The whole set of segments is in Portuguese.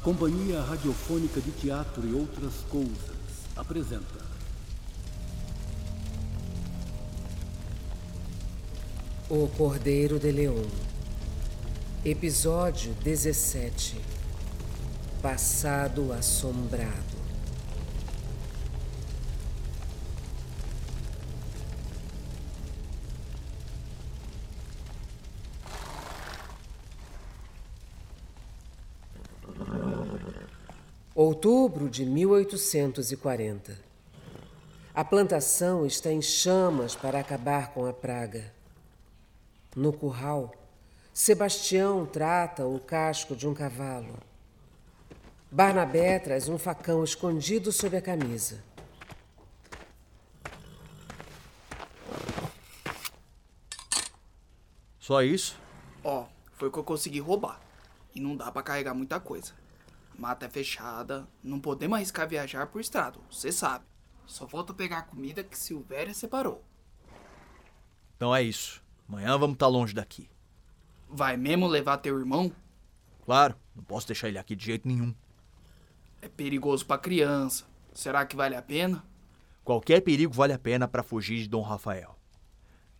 A Companhia Radiofônica de Teatro e Outras Coisas apresenta. O Cordeiro de Leão. Episódio 17. Passado Assombrado. Outubro de 1840. A plantação está em chamas para acabar com a praga. No curral, Sebastião trata o casco de um cavalo. Barnabé traz um facão escondido sob a camisa. Só isso? Ó, foi o que eu consegui roubar. E não dá pra carregar muita coisa. Mata é fechada, não podemos arriscar viajar por estrado, você sabe. Só falta pegar a comida que Silvéria separou. Então é isso. Amanhã vamos estar longe daqui. Vai mesmo levar teu irmão? Claro, não posso deixar ele aqui de jeito nenhum. É perigoso pra criança. Será que vale a pena? Qualquer perigo vale a pena para fugir de Dom Rafael.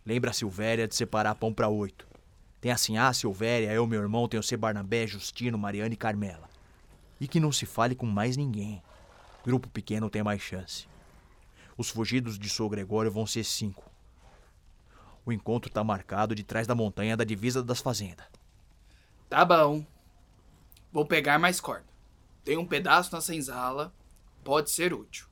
Lembra a Silvéria de separar pão para oito. Tem assim a Silvéria, eu, meu irmão, tem o C. Barnabé, Justino, Mariana e Carmela. E que não se fale com mais ninguém. Grupo pequeno tem mais chance. Os fugidos de Sou Gregório vão ser cinco. O encontro está marcado de trás da montanha da divisa das fazendas. Tá bom. Vou pegar mais corda. Tem um pedaço na senzala. Pode ser útil.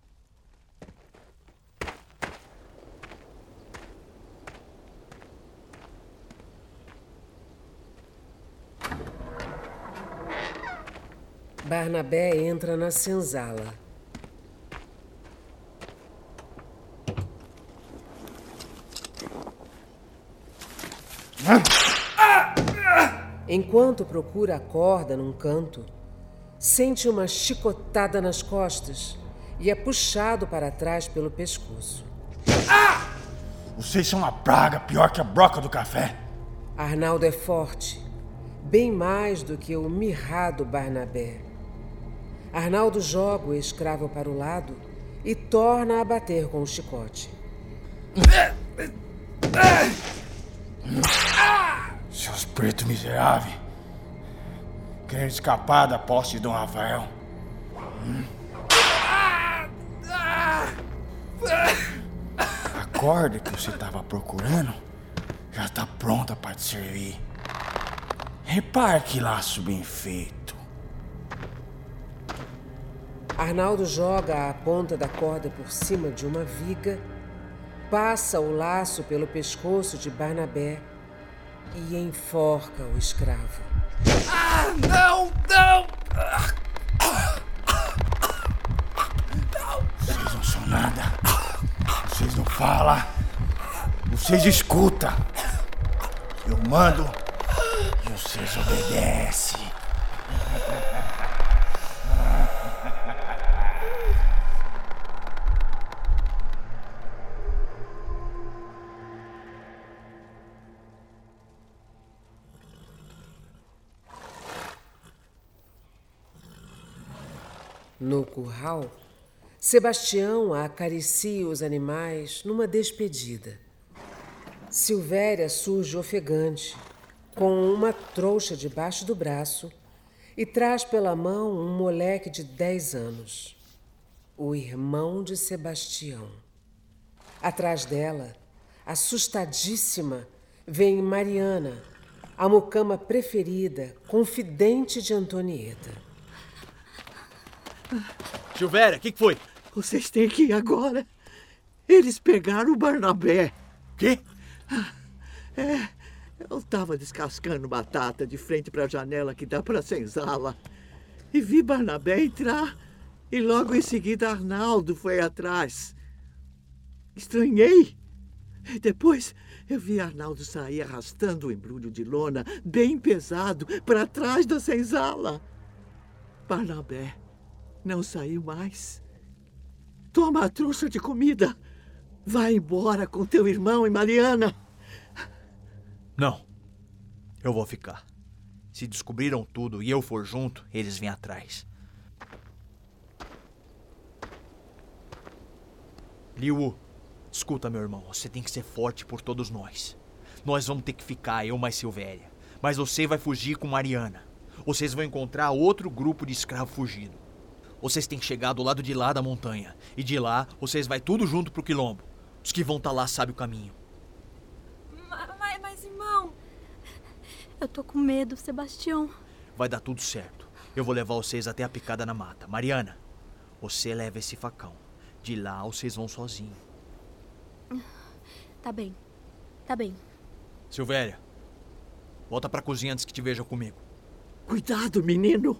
Barnabé entra na senzala. Enquanto procura a corda num canto, sente uma chicotada nas costas e é puxado para trás pelo pescoço. Vocês são uma praga pior que a broca do café. Arnaldo é forte, bem mais do que o mirrado Barnabé. Arnaldo joga o escravo para o lado e torna a bater com o chicote. Seus pretos miseráveis. Querendo escapar da posse de Dom Rafael. A corda que você estava procurando já está pronta para te servir. Repare que laço bem feito. Arnaldo joga a ponta da corda por cima de uma viga, passa o laço pelo pescoço de Barnabé e enforca o escravo. Ah, não, não! Vocês não são nada. Vocês não falam. Vocês escutam. Eu mando e vocês obedecem. No curral, Sebastião acaricia os animais numa despedida. Silvéria surge ofegante, com uma trouxa debaixo do braço e traz pela mão um moleque de 10 anos, o irmão de Sebastião. Atrás dela, assustadíssima, vem Mariana, a mucama preferida, confidente de Antonieta. Silvéria, o que, que foi? Vocês têm que ir agora. Eles pegaram o Barnabé. Quê? É, eu estava descascando batata de frente para a janela que dá para a senzala. E vi Barnabé entrar. E logo em seguida Arnaldo foi atrás. Estranhei. Depois eu vi Arnaldo sair arrastando o embrulho de lona bem pesado para trás da senzala. Barnabé não saiu mais. Toma a trouxa de comida. Vai embora com teu irmão e Mariana. Não. Eu vou ficar. Se descobriram tudo e eu for junto, eles vêm atrás. Liu, escuta, meu irmão, você tem que ser forte por todos nós. Nós vamos ter que ficar, eu mais Silvéria. Mas você vai fugir com Mariana. Vocês vão encontrar outro grupo de escravo fugido. Vocês têm que chegar do lado de lá da montanha. E de lá, vocês vai tudo junto pro quilombo. Os que vão estar tá lá sabem o caminho. Mas, mas, irmão... Eu tô com medo, Sebastião. Vai dar tudo certo. Eu vou levar vocês até a picada na mata. Mariana, você leva esse facão. De lá, vocês vão sozinhos. Tá bem. Tá bem. Silvéria, volta pra cozinha antes que te veja comigo. Cuidado, menino!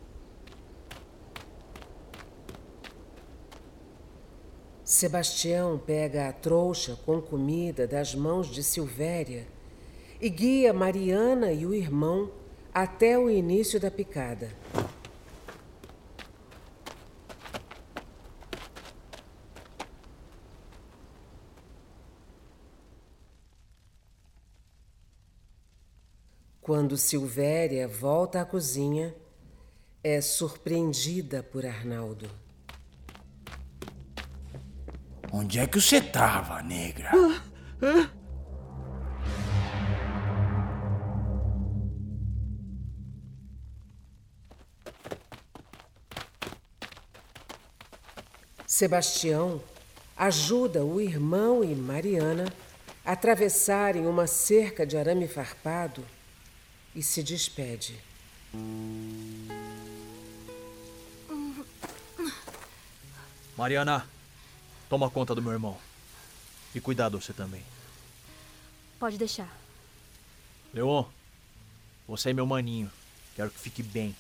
Sebastião pega a trouxa com comida das mãos de Silvéria e guia Mariana e o irmão até o início da picada. Quando Silvéria volta à cozinha, é surpreendida por Arnaldo. Onde é que você tava, negra? Sebastião ajuda o irmão e Mariana a atravessarem uma cerca de arame farpado e se despede. Mariana, toma conta do meu irmão. E cuidado você também. Pode deixar. Leon, você é meu maninho. Quero que fique bem.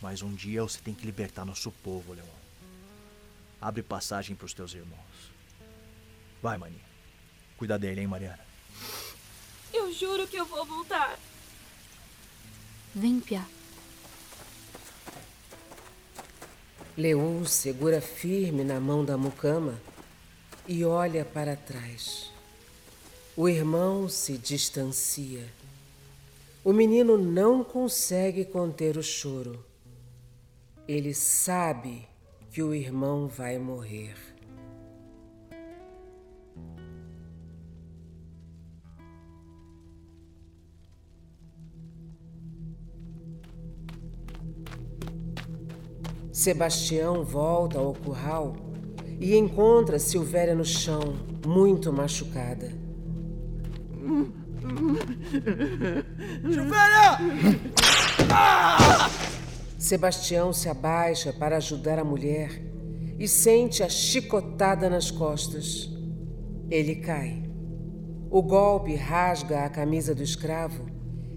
Mas um dia você tem que libertar nosso povo, Leon. Abre passagem para os teus irmãos. Vai, maninho. Cuida dele, hein, Mariana? Eu juro que eu vou voltar. Vem, Pia. Leu segura firme na mão da mucama e olha para trás. O irmão se distancia. O menino não consegue conter o choro. Ele sabe que o irmão vai morrer. Sebastião volta ao curral e encontra Silvéria no chão, muito machucada. Silvéria! Sebastião se abaixa para ajudar a mulher e sente a chicotada nas costas. Ele cai. O golpe rasga a camisa do escravo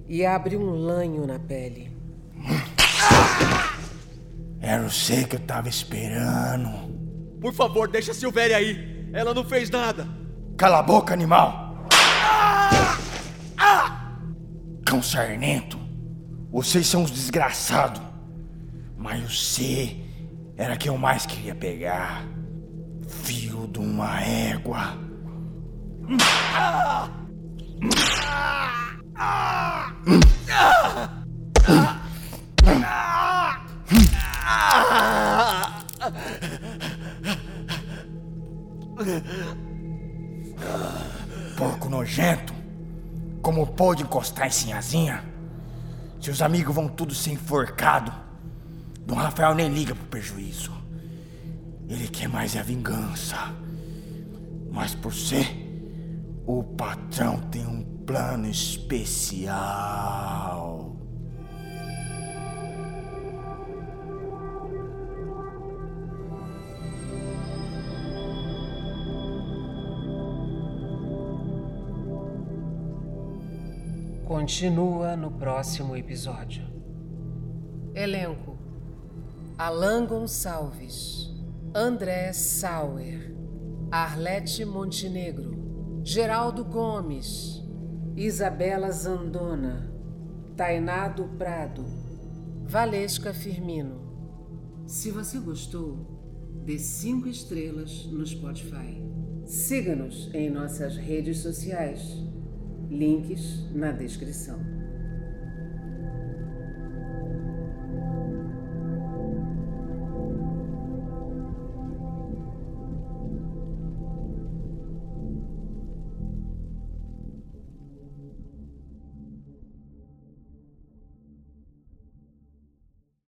e abre um lanho na pele. Era você que eu tava esperando. Por favor, deixa a Silvéria aí. Ela não fez nada. Cala a boca, animal! Cão sarnento, vocês são os desgraçados. Mas você era quem eu mais queria pegar. Fio de uma égua. Porco nojento. Como pode encostar em sinhazinha? Seus amigos vão tudo ser enforcado. Dom Rafael nem liga pro prejuízo. Ele quer mais é a vingança. Mas por ser, o patrão tem um plano especial. Continua no próximo episódio. Elenco: Alan Gonçalves, André Sauer, Arlete Montenegro, Geraldo Gomes, Isabela Zandona, Tainado Prado, Valesca Firmino. Se você gostou, dê cinco estrelas no Spotify. Siga-nos em nossas redes sociais. Links na descrição.